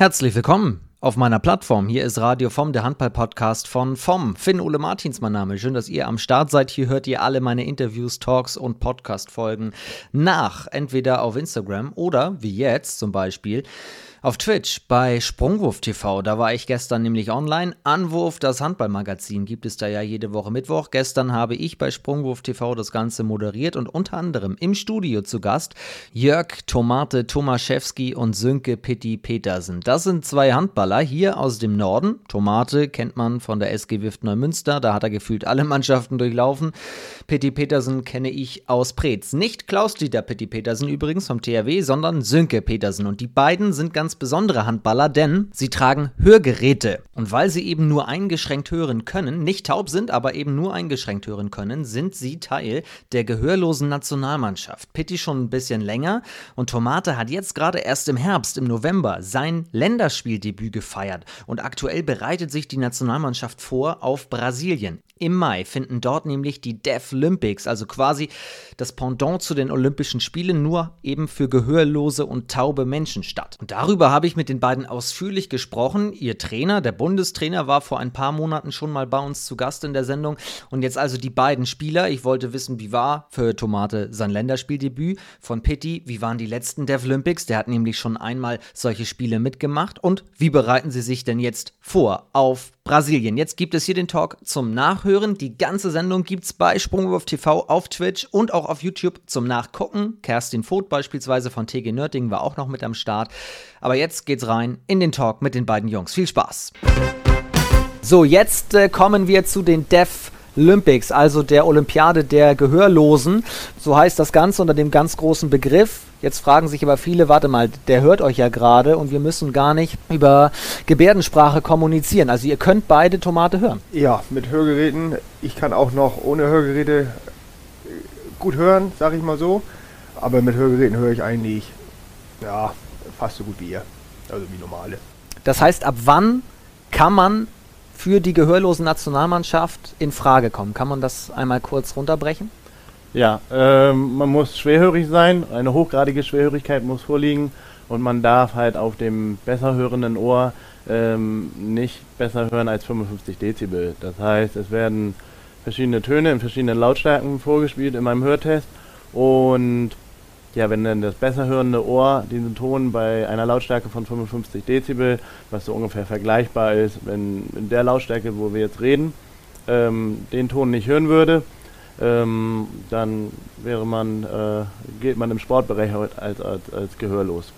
Herzlich willkommen auf meiner Plattform. Hier ist Radio vom, der Handball-Podcast von vom. Finn Ole Martins, mein Name. Schön, dass ihr am Start seid. Hier hört ihr alle meine Interviews, Talks und Podcast-Folgen nach. Entweder auf Instagram oder, wie jetzt zum Beispiel, auf Twitch bei Sprungwurf TV, da war ich gestern nämlich online. Anwurf, das Handballmagazin, gibt es da ja jede Woche Mittwoch. Gestern habe ich bei Sprungwurf TV das Ganze moderiert und unter anderem im Studio zu Gast Jörg Tomate Tomaszewski und Sönke Pitti Petersen. Das sind zwei Handballer hier aus dem Norden. Tomate kennt man von der SG Wift Neumünster, da hat er gefühlt alle Mannschaften durchlaufen. Pitti Petersen kenne ich aus Preetz. Nicht Klaus-Dieter Pitti Petersen übrigens vom THW, sondern Sönke Petersen. Und die beiden sind ganz besondere Handballer, denn sie tragen Hörgeräte. Und weil sie eben nur eingeschränkt hören können, nicht taub sind, aber eben nur eingeschränkt hören können, sind sie Teil der gehörlosen Nationalmannschaft. Pitti schon ein bisschen länger und Tomate hat jetzt gerade erst im Herbst, im November, sein Länderspieldebüt gefeiert. Und aktuell bereitet sich die Nationalmannschaft vor auf Brasilien. Im Mai finden dort nämlich die Deaf Olympics, also quasi das Pendant zu den Olympischen Spielen, nur eben für gehörlose und taube Menschen statt. Und darüber habe ich mit den beiden ausführlich gesprochen. Ihr Trainer, der Bundestrainer, war vor ein paar Monaten schon mal bei uns zu Gast in der Sendung. Und jetzt also die beiden Spieler. Ich wollte wissen, wie war für Tomate sein Länderspieldebüt von Pitti? Wie waren die letzten Deaf Olympics? Der hat nämlich schon einmal solche Spiele mitgemacht. Und wie bereiten sie sich denn jetzt vor auf Brasilien? Jetzt gibt es hier den Talk zum Nachhören Nachhören. Die ganze Sendung gibt es bei Sprungwurf TV auf Twitch und auch auf YouTube zum Nachgucken. Kerstin Voth beispielsweise von TG Nörding war auch noch mit am Start. Aber jetzt geht's rein in den Talk mit den beiden Jungs. Viel Spaß! So, jetzt äh, kommen wir zu den Dev Olympics, also der Olympiade der Gehörlosen. So heißt das Ganze unter dem ganz großen Begriff. Jetzt fragen sich aber viele, warte mal, der hört euch ja gerade und wir müssen gar nicht über Gebärdensprache kommunizieren. Also ihr könnt beide Tomate hören. Ja, mit Hörgeräten. Ich kann auch noch ohne Hörgeräte gut hören, sag ich mal so. Aber mit Hörgeräten höre ich eigentlich, ja, fast so gut wie ihr. Also wie normale. Das heißt, ab wann kann man für die gehörlosen Nationalmannschaft in Frage kommen? Kann man das einmal kurz runterbrechen? Ja, ähm, man muss schwerhörig sein, eine hochgradige Schwerhörigkeit muss vorliegen und man darf halt auf dem besser hörenden Ohr ähm, nicht besser hören als 55 Dezibel. Das heißt, es werden verschiedene Töne in verschiedenen Lautstärken vorgespielt in meinem Hörtest und ja, wenn dann das besser hörende Ohr diesen Ton bei einer Lautstärke von 55 Dezibel, was so ungefähr vergleichbar ist, wenn in der Lautstärke, wo wir jetzt reden, ähm, den Ton nicht hören würde, ähm, dann wäre man, äh, geht man im Sportbereich als, als, als gehörlos.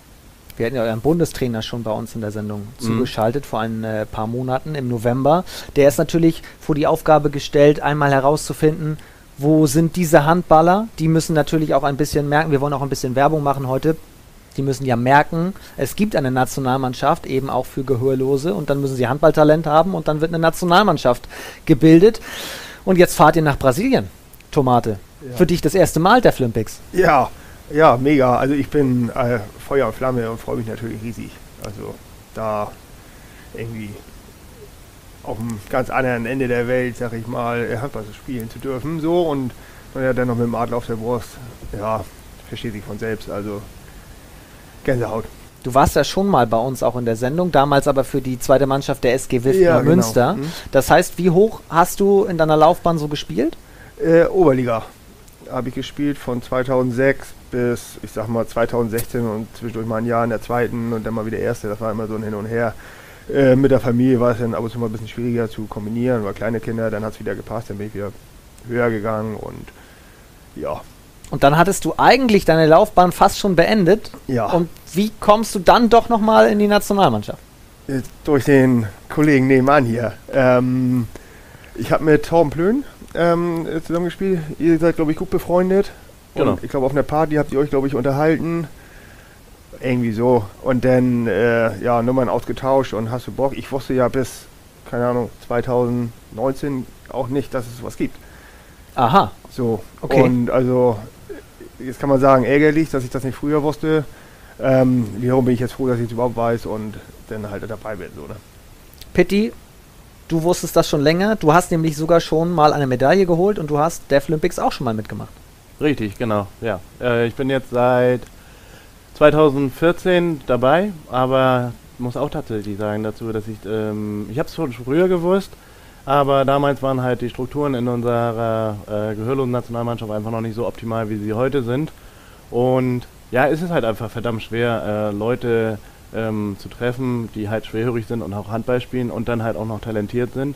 Wir hatten ja euren Bundestrainer schon bei uns in der Sendung mhm. zugeschaltet vor ein äh, paar Monaten im November. Der ist natürlich vor die Aufgabe gestellt, einmal herauszufinden, wo sind diese Handballer? Die müssen natürlich auch ein bisschen merken, wir wollen auch ein bisschen Werbung machen heute. Die müssen ja merken, es gibt eine Nationalmannschaft, eben auch für Gehörlose, und dann müssen sie Handballtalent haben und dann wird eine Nationalmannschaft gebildet. Und jetzt fahrt ihr nach Brasilien, Tomate. Ja. Für dich das erste Mal der Flympics. Ja, ja, mega. Also ich bin äh, Feuer und Flamme und freue mich natürlich riesig. Also da irgendwie auf dem ganz anderen Ende der Welt, sag ich mal, Handball spielen zu dürfen. So und ja, dann noch mit dem Adler auf der Brust. Ja, versteht sich von selbst. Also Gänsehaut. Du warst ja schon mal bei uns auch in der Sendung, damals aber für die zweite Mannschaft der SG Wiftner ja, genau. Münster. Hm. Das heißt, wie hoch hast du in deiner Laufbahn so gespielt? Äh, Oberliga habe ich gespielt von 2006 bis, ich sag mal, 2016 und zwischendurch mal ein Jahr in der zweiten und dann mal wieder erste. Das war immer so ein Hin und Her. Äh, mit der Familie war es dann ab und zu mal ein bisschen schwieriger zu kombinieren, weil kleine Kinder, dann hat es wieder gepasst, dann bin ich wieder höher gegangen und ja. Und dann hattest du eigentlich deine Laufbahn fast schon beendet. Ja. Und wie kommst du dann doch nochmal in die Nationalmannschaft? Jetzt durch den Kollegen nebenan hier. Ähm, ich habe mit Torben Plön ähm, zusammengespielt. Ihr seid, glaube ich, gut befreundet. Genau. Und ich glaube, auf einer Party habt ihr euch, glaube ich, unterhalten. Irgendwie so. Und dann, äh, ja, Nummern ausgetauscht und hast du Bock. Ich wusste ja bis, keine Ahnung, 2019 auch nicht, dass es sowas gibt. Aha. So. Okay. Und also, jetzt kann man sagen, ärgerlich, dass ich das nicht früher wusste. Ähm, wiederum bin ich jetzt froh, dass ich es überhaupt weiß und dann halt dabei bin. So, ne? Pitti, du wusstest das schon länger. Du hast nämlich sogar schon mal eine Medaille geholt und du hast Deaf Olympics auch schon mal mitgemacht. Richtig, genau, ja. Äh, ich bin jetzt seit 2014 dabei, aber muss auch tatsächlich sagen dazu, dass ich, ähm, ich habe es schon früher gewusst, aber damals waren halt die Strukturen in unserer äh, gehörlosen Nationalmannschaft einfach noch nicht so optimal, wie sie heute sind. Und ja, es ist halt einfach verdammt schwer, äh, Leute ähm, zu treffen, die halt schwerhörig sind und auch Handball spielen und dann halt auch noch talentiert sind.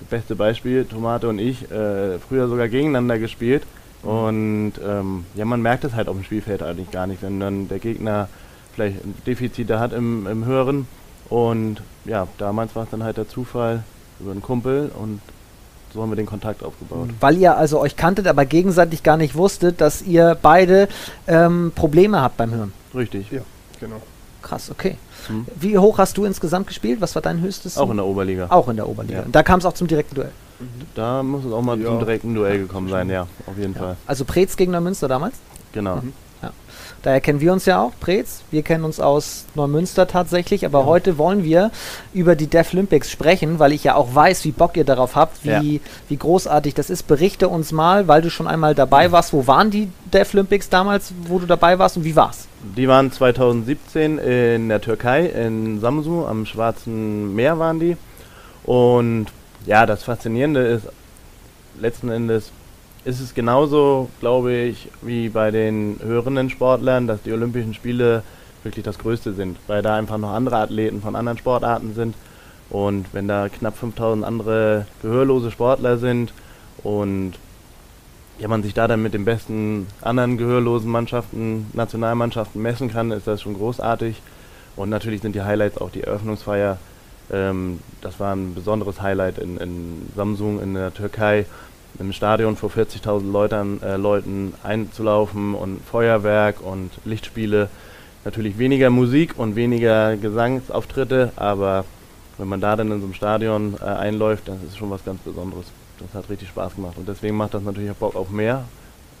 Das beste Beispiel, Tomate und ich, äh, früher sogar gegeneinander gespielt. Mhm. Und ähm, ja, man merkt es halt auf dem Spielfeld eigentlich gar nicht, wenn dann der Gegner vielleicht Defizite hat im, im Hören. Und ja, damals war es dann halt der Zufall, über einen Kumpel und so haben wir den Kontakt aufgebaut. Weil ihr also euch kanntet, aber gegenseitig gar nicht wusstet, dass ihr beide ähm, Probleme habt beim Hören. Richtig. Ja, genau. Krass, okay. Hm. Wie hoch hast du insgesamt gespielt? Was war dein höchstes? Auch in der Oberliga. Auch in der Oberliga. Ja. Und da kam es auch zum direkten Duell. Da muss es auch mal ja. zum direkten Duell gekommen sein, ja, auf jeden ja. Fall. Also Preetz gegen Neumünster damals? Genau. Mhm. Daher kennen wir uns ja auch, Preetz. Wir kennen uns aus Neumünster tatsächlich, aber ja. heute wollen wir über die Deaflympics sprechen, weil ich ja auch weiß, wie Bock ihr darauf habt, wie, ja. wie großartig das ist. Berichte uns mal, weil du schon einmal dabei warst. Wo waren die Deaflympics damals, wo du dabei warst und wie war's? Die waren 2017 in der Türkei, in Samsu, am Schwarzen Meer waren die. Und ja, das Faszinierende ist letzten Endes, ist es genauso, glaube ich, wie bei den höheren Sportlern, dass die Olympischen Spiele wirklich das Größte sind, weil da einfach noch andere Athleten von anderen Sportarten sind. Und wenn da knapp 5000 andere gehörlose Sportler sind und ja, man sich da dann mit den besten anderen gehörlosen Mannschaften, Nationalmannschaften messen kann, ist das schon großartig. Und natürlich sind die Highlights auch die Eröffnungsfeier. Ähm, das war ein besonderes Highlight in, in Samsung in der Türkei im Stadion vor 40.000 Leuten, äh, Leuten einzulaufen und Feuerwerk und Lichtspiele. Natürlich weniger Musik und weniger Gesangsauftritte, aber wenn man da dann in so einem Stadion äh, einläuft, dann ist schon was ganz Besonderes. Das hat richtig Spaß gemacht und deswegen macht das natürlich auch Bock auf mehr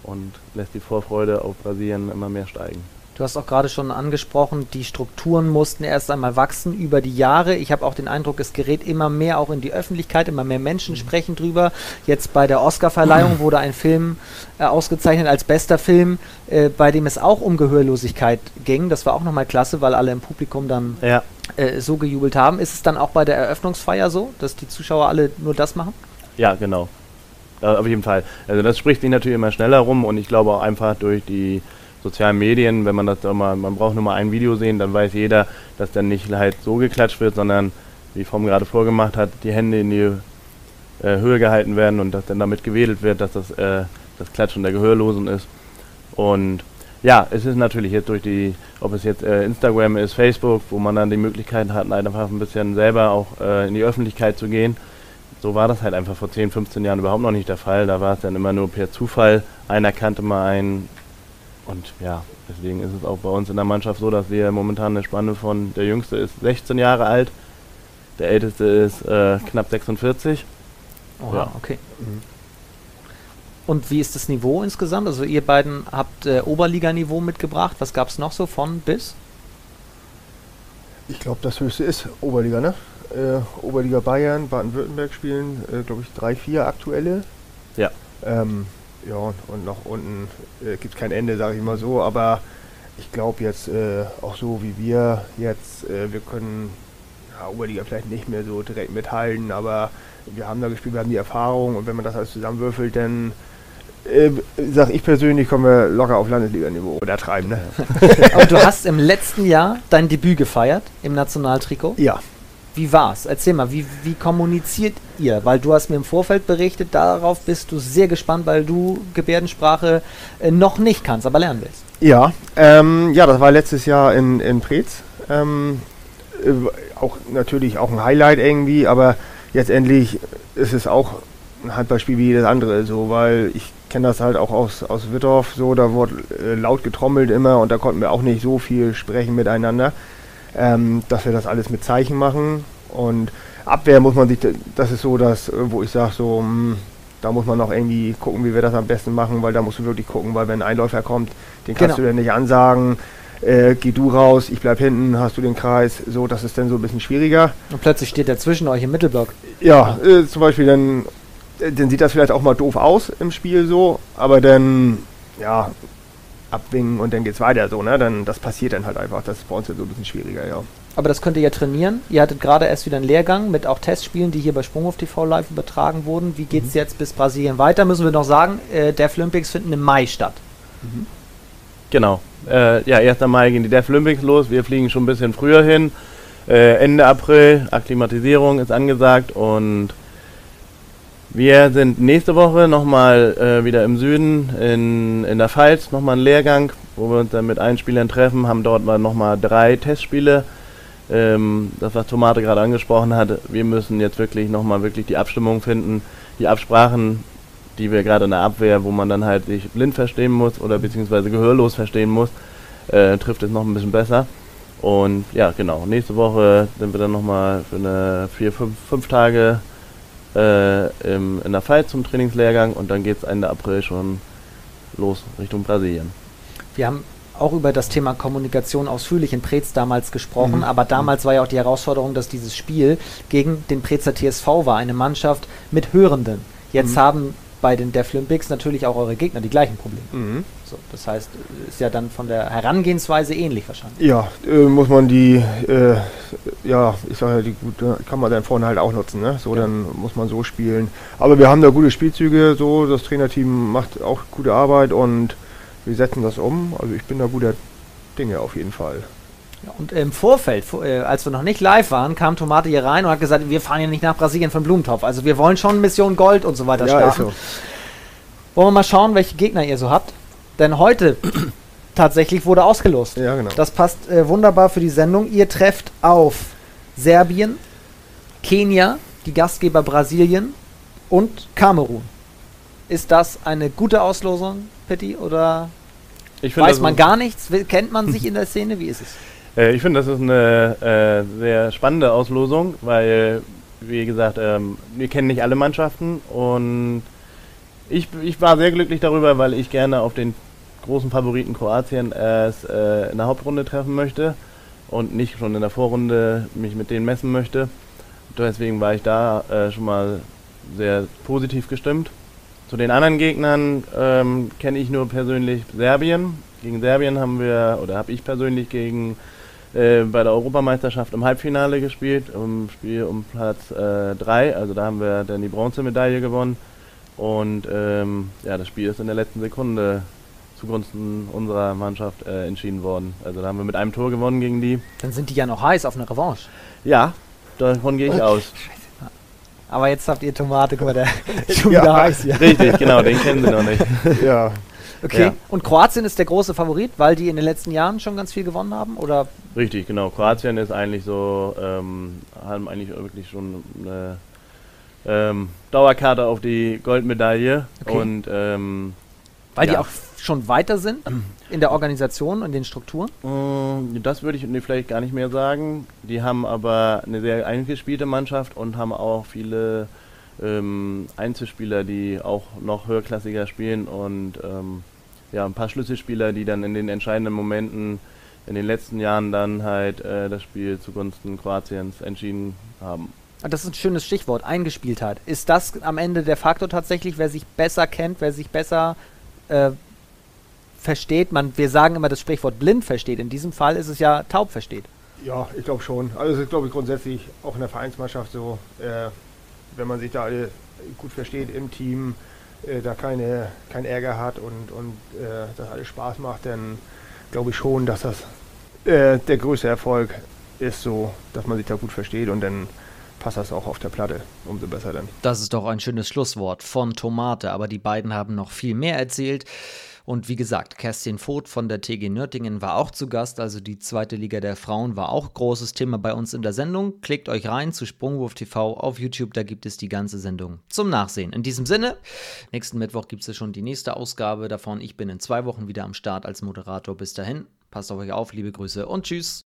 und lässt die Vorfreude auf Brasilien immer mehr steigen. Du hast auch gerade schon angesprochen, die Strukturen mussten erst einmal wachsen über die Jahre. Ich habe auch den Eindruck, es gerät immer mehr auch in die Öffentlichkeit, immer mehr Menschen mhm. sprechen drüber. Jetzt bei der Oscarverleihung wurde ein Film äh, ausgezeichnet als bester Film, äh, bei dem es auch um Gehörlosigkeit ging. Das war auch nochmal klasse, weil alle im Publikum dann ja. äh, so gejubelt haben. Ist es dann auch bei der Eröffnungsfeier so, dass die Zuschauer alle nur das machen? Ja, genau. Äh, auf jeden Fall. Also das spricht sich natürlich immer schneller rum und ich glaube auch einfach durch die sozialen Medien, wenn man das da mal, man braucht nur mal ein Video sehen, dann weiß jeder, dass dann nicht halt so geklatscht wird, sondern wie Vom gerade vorgemacht hat, die Hände in die äh, Höhe gehalten werden und dass dann damit gewedelt wird, dass das äh, das Klatschen der Gehörlosen ist. Und ja, es ist natürlich jetzt durch die, ob es jetzt äh, Instagram ist, Facebook, wo man dann die Möglichkeit hat, einfach ein bisschen selber auch äh, in die Öffentlichkeit zu gehen. So war das halt einfach vor 10, 15 Jahren überhaupt noch nicht der Fall. Da war es dann immer nur per Zufall. Einer kannte mal einen, und ja, deswegen ist es auch bei uns in der Mannschaft so, dass wir momentan eine Spanne von, der Jüngste ist 16 Jahre alt, der Älteste ist äh, knapp 46. Oh, ja. okay. Mhm. Und wie ist das Niveau insgesamt? Also ihr beiden habt äh, Oberliganiveau mitgebracht. Was gab es noch so von bis? Ich glaube, das höchste ist Oberliga, ne? Äh, Oberliga Bayern, Baden-Württemberg spielen, äh, glaube ich, drei, vier aktuelle. Ja. Ähm, ja, und noch unten äh, gibt es kein Ende, sage ich mal so, aber ich glaube jetzt äh, auch so wie wir jetzt, äh, wir können ja, Oberliga vielleicht nicht mehr so direkt mithalten, aber wir haben da gespielt, wir haben die Erfahrung und wenn man das alles zusammenwürfelt, dann äh, sag ich persönlich, kommen wir locker auf Landesliga-Niveau oder treiben. Ne? Aber du hast im letzten Jahr dein Debüt gefeiert im Nationaltrikot. Ja. Wie war's? Erzähl mal, wie, wie kommuniziert ihr? Weil du hast mir im Vorfeld berichtet, darauf bist du sehr gespannt, weil du Gebärdensprache äh, noch nicht kannst, aber lernen willst. Ja, ähm, ja, das war letztes Jahr in, in Preetz. Ähm, äh, auch natürlich auch ein Highlight irgendwie, aber jetzt endlich ist es auch ein Handballspiel wie jedes andere, so, weil ich kenne das halt auch aus, aus Wittorf, so, da wurde äh, laut getrommelt immer und da konnten wir auch nicht so viel sprechen miteinander ähm, dass wir das alles mit Zeichen machen. Und Abwehr muss man sich, das ist so das, wo ich sage, so, mh, hm, da muss man noch irgendwie gucken, wie wir das am besten machen, weil da musst du wirklich gucken, weil wenn ein Einläufer kommt, den kannst genau. du dann nicht ansagen, äh, geh du raus, ich bleib hinten, hast du den Kreis, so, das ist dann so ein bisschen schwieriger. Und plötzlich steht er zwischen euch im Mittelblock. Ja, äh, zum Beispiel dann, äh, dann sieht das vielleicht auch mal doof aus im Spiel so, aber dann, ja, abwingen und dann geht's weiter so, ne? Dann das passiert dann halt einfach. Das ist bei uns ja so ein bisschen schwieriger, ja. Aber das könnt ihr ja trainieren. Ihr hattet gerade erst wieder einen Lehrgang mit auch Testspielen, die hier bei Sprunghof TV live übertragen wurden. Wie geht's mhm. jetzt bis Brasilien weiter? Müssen wir noch sagen, äh, Deaf Olympics finden im Mai statt. Mhm. Genau. Äh, ja, 1. Mai gehen die Deaf Olympics los. Wir fliegen schon ein bisschen früher hin. Äh, Ende April, Akklimatisierung ist angesagt und wir sind nächste Woche nochmal äh, wieder im Süden in, in der Pfalz, nochmal einen Lehrgang, wo wir uns dann mit allen Spielern treffen, haben dort nochmal drei Testspiele. Ähm, das, was Tomate gerade angesprochen hat, wir müssen jetzt wirklich nochmal wirklich die Abstimmung finden, die Absprachen, die wir gerade in der Abwehr, wo man dann halt sich blind verstehen muss oder beziehungsweise gehörlos verstehen muss, äh, trifft es noch ein bisschen besser. Und ja, genau, nächste Woche sind wir dann nochmal für eine vier, fünf, fünf Tage äh, im, in der Pfalz zum Trainingslehrgang und dann geht es Ende April schon los Richtung Brasilien. Wir haben auch über das Thema Kommunikation ausführlich in Preetz damals gesprochen, mhm. aber damals war ja auch die Herausforderung, dass dieses Spiel gegen den Preetzer TSV war, eine Mannschaft mit Hörenden. Jetzt mhm. haben bei den Deaflympics natürlich auch eure Gegner die gleichen Probleme. Mhm. So, das heißt, ist ja dann von der Herangehensweise ähnlich wahrscheinlich. Ja, äh, muss man die, äh, ja, ich sage ja, die gute, kann man dann vorne halt auch nutzen, ne? So, ja. dann muss man so spielen. Aber wir haben da gute Spielzüge, so, das Trainerteam macht auch gute Arbeit und wir setzen das um. Also ich bin da guter Dinge auf jeden Fall. Ja, und im Vorfeld, äh, als wir noch nicht live waren, kam Tomate hier rein und hat gesagt, wir fahren ja nicht nach Brasilien von Blumentopf. Also wir wollen schon Mission Gold und so weiter ja, starten. So. Wollen wir mal schauen, welche Gegner ihr so habt? Denn heute tatsächlich wurde ausgelost. Ja, genau. Das passt äh, wunderbar für die Sendung. Ihr trefft auf Serbien, Kenia, die Gastgeber Brasilien und Kamerun. Ist das eine gute Auslosung, Pitti, oder weiß man gar nichts? Kennt man sich in der Szene? Wie ist es? Äh, ich finde, das ist eine äh, sehr spannende Auslosung, weil, wie gesagt, ähm, wir kennen nicht alle Mannschaften und ich, ich war sehr glücklich darüber, weil ich gerne auf den großen Favoriten Kroatien erst äh, in der Hauptrunde treffen möchte und nicht schon in der Vorrunde mich mit denen messen möchte. Deswegen war ich da äh, schon mal sehr positiv gestimmt. Zu den anderen Gegnern ähm, kenne ich nur persönlich Serbien. Gegen Serbien haben wir, oder habe ich persönlich gegen äh, bei der Europameisterschaft im Halbfinale gespielt, im Spiel um Platz 3. Äh, also da haben wir dann die Bronzemedaille gewonnen. Und ähm, ja, das Spiel ist in der letzten Sekunde zugunsten unserer Mannschaft äh, entschieden worden. Also da haben wir mit einem Tor gewonnen gegen die. Dann sind die ja noch heiß auf eine Revanche. Ja, davon gehe ich aus. Aber jetzt habt ihr Tomate, guck mal, der ist schon wieder ja, heiß hier. Richtig, genau, den kennen sie noch nicht. ja. Okay, ja. und Kroatien ist der große Favorit, weil die in den letzten Jahren schon ganz viel gewonnen haben, oder? Richtig, genau. Kroatien ist eigentlich so, ähm, haben eigentlich wirklich schon eine ähm, Dauerkarte auf die Goldmedaille. Okay. Und, ähm, Weil ja. die auch schon weiter sind in der Organisation und den Strukturen? Mm, das würde ich nee, vielleicht gar nicht mehr sagen. Die haben aber eine sehr eingespielte Mannschaft und haben auch viele ähm, Einzelspieler, die auch noch höherklassiger spielen und ähm, ja, ein paar Schlüsselspieler, die dann in den entscheidenden Momenten in den letzten Jahren dann halt äh, das Spiel zugunsten Kroatiens entschieden haben. Das ist ein schönes Stichwort, Eingespieltheit. Ist das am Ende der Faktor tatsächlich, wer sich besser kennt, wer sich besser äh, versteht? Man, wir sagen immer das Sprichwort blind versteht. In diesem Fall ist es ja taub versteht. Ja, ich glaube schon. Also es ist, glaube ich, grundsätzlich auch in der Vereinsmannschaft so, äh, wenn man sich da alle gut versteht im Team, äh, da keine, kein Ärger hat und, und äh, das alles Spaß macht, dann glaube ich schon, dass das äh, der größte Erfolg ist so, dass man sich da gut versteht und dann passt das auch auf der Platte. Umso besser dann. Das ist doch ein schönes Schlusswort von Tomate, aber die beiden haben noch viel mehr erzählt. Und wie gesagt, Kerstin Voth von der TG Nürtingen war auch zu Gast, also die zweite Liga der Frauen war auch großes Thema bei uns in der Sendung. Klickt euch rein zu Sprungwurf TV auf YouTube, da gibt es die ganze Sendung zum Nachsehen. In diesem Sinne, nächsten Mittwoch gibt es schon die nächste Ausgabe davon. Ich bin in zwei Wochen wieder am Start als Moderator. Bis dahin, passt auf euch auf, liebe Grüße und tschüss.